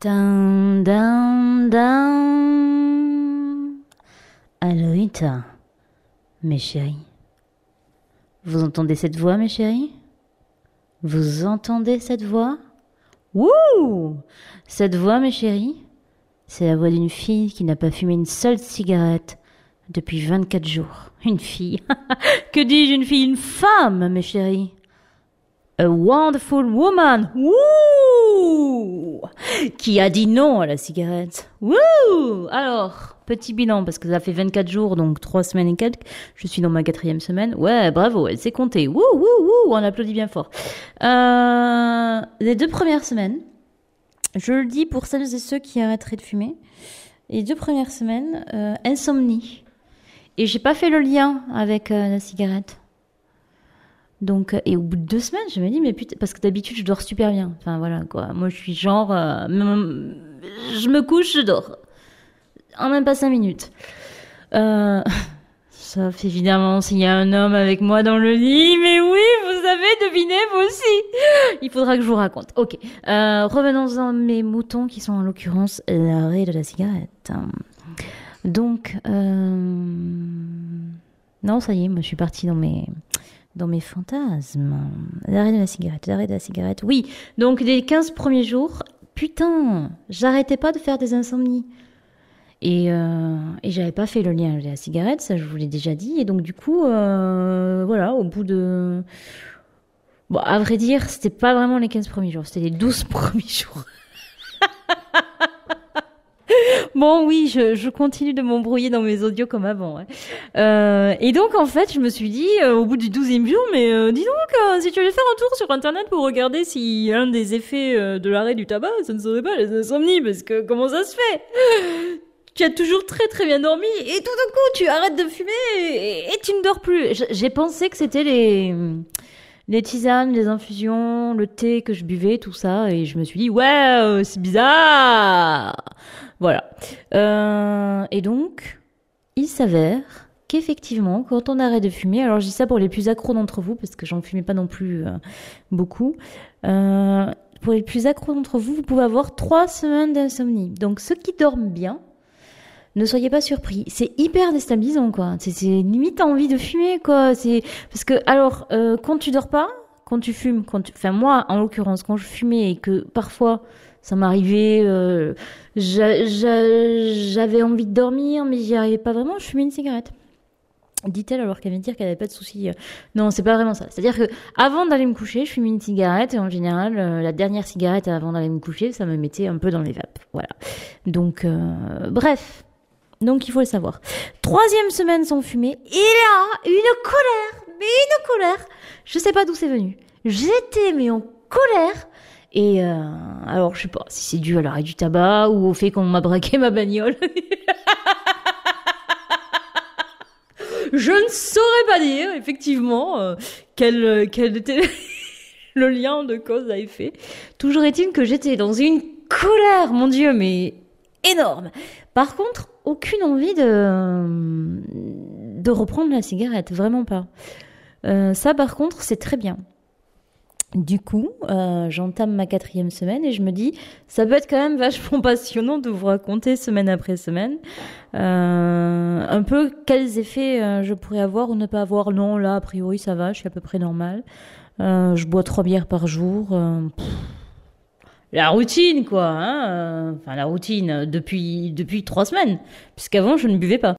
Dun, dun, dun. Aloïta, mes chéris. Vous entendez cette voix, mes chéris? Vous entendez cette voix? Wouh Cette voix, mes chéris, c'est la voix d'une fille qui n'a pas fumé une seule cigarette depuis 24 jours. Une fille. que dis-je, une fille Une femme, mes chéris? A wonderful woman. Wouh Qui a dit non à la cigarette. Wouh Alors, petit bilan, parce que ça fait 24 jours, donc 3 semaines et quelques. Je suis dans ma quatrième semaine. Ouais, bravo, elle s'est comptée. Wouh, wouh, wouh, on applaudit bien fort. Euh, les deux premières semaines, je le dis pour celles et ceux qui arrêteraient de fumer, les deux premières semaines, euh, insomnie. Et j'ai pas fait le lien avec euh, la cigarette. Donc, euh, et au bout de deux semaines, je me dis, mais putain, parce que d'habitude, je dors super bien. Enfin, voilà, quoi. Moi, je suis genre, euh, je me couche, je dors. En même pas cinq minutes. Euh, sauf évidemment s'il y a un homme avec moi dans le lit. Mais oui, vous avez deviné, vous aussi. Il faudra que je vous raconte. Ok. Euh, revenons à mes moutons qui sont en l'occurrence l'arrêt de la cigarette. Donc, euh... non, ça y est, moi, je suis partie dans mes dans mes fantasmes. L'arrêt de la cigarette, l'arrêt de la cigarette. Oui, donc les 15 premiers jours, putain, j'arrêtais pas de faire des insomnies. Et, euh, et j'avais pas fait le lien avec la cigarette, ça je vous l'ai déjà dit. Et donc du coup, euh, voilà, au bout de... Bon, à vrai dire, c'était pas vraiment les 15 premiers jours, c'était les 12 premiers jours. Bon, oui, je, je continue de m'embrouiller dans mes audios comme avant. hein. Euh, et donc, en fait, je me suis dit, euh, au bout du douzième jour, mais euh, dis donc, euh, si tu allais faire un tour sur Internet pour regarder si un des effets euh, de l'arrêt du tabac, ça ne serait pas les insomnies, parce que comment ça se fait? Tu as toujours très très bien dormi, et tout d'un coup, tu arrêtes de fumer, et, et tu ne dors plus. J'ai pensé que c'était les... Les tisanes, les infusions, le thé que je buvais, tout ça, et je me suis dit, ouais, euh, c'est bizarre voilà. Euh, et donc, il s'avère qu'effectivement, quand on arrête de fumer, alors je dis ça pour les plus accros d'entre vous, parce que j'en fumais pas non plus euh, beaucoup, euh, pour les plus accros d'entre vous, vous pouvez avoir trois semaines d'insomnie. Donc ceux qui dorment bien, ne soyez pas surpris. C'est hyper déstabilisant, quoi. C'est limite envie de fumer, quoi. C'est parce que alors quand tu dors pas, quand tu fumes, quand tu... enfin moi en l'occurrence quand je fumais et que parfois ça m'arrivait, euh, j'a- j'a- j'avais envie de dormir mais j'y arrivais pas vraiment, je fumais une cigarette. Dit-elle alors qu'elle vient de dire qu'elle avait pas de soucis. euh. Non, c'est pas vraiment ça. C'est-à-dire que avant d'aller me coucher, je fumais une cigarette et en général, euh, la dernière cigarette avant d'aller me coucher, ça me mettait un peu dans les vapes. Voilà. Donc, bref. Donc il faut le savoir. Troisième semaine sans fumer, et là, une colère, mais une colère. Je sais pas d'où c'est venu. J'étais mais en colère. Et euh, alors je sais pas si c'est dû à l'arrêt du tabac ou au fait qu'on m'a braqué ma bagnole. je ne saurais pas dire effectivement euh, quel, quel était le lien de cause à effet. Toujours est-il que j'étais dans une colère, mon Dieu, mais énorme. Par contre, aucune envie de, de reprendre la cigarette, vraiment pas. Euh, ça, par contre, c'est très bien. Du coup, euh, j'entame ma quatrième semaine et je me dis, ça peut être quand même vachement passionnant de vous raconter semaine après semaine euh, un peu quels effets euh, je pourrais avoir ou ne pas avoir. Non, là, a priori, ça va, je suis à peu près normal. Euh, je bois trois bières par jour. la routine, quoi. Hein enfin, la routine depuis, depuis trois semaines. Puisqu'avant, je ne buvais pas.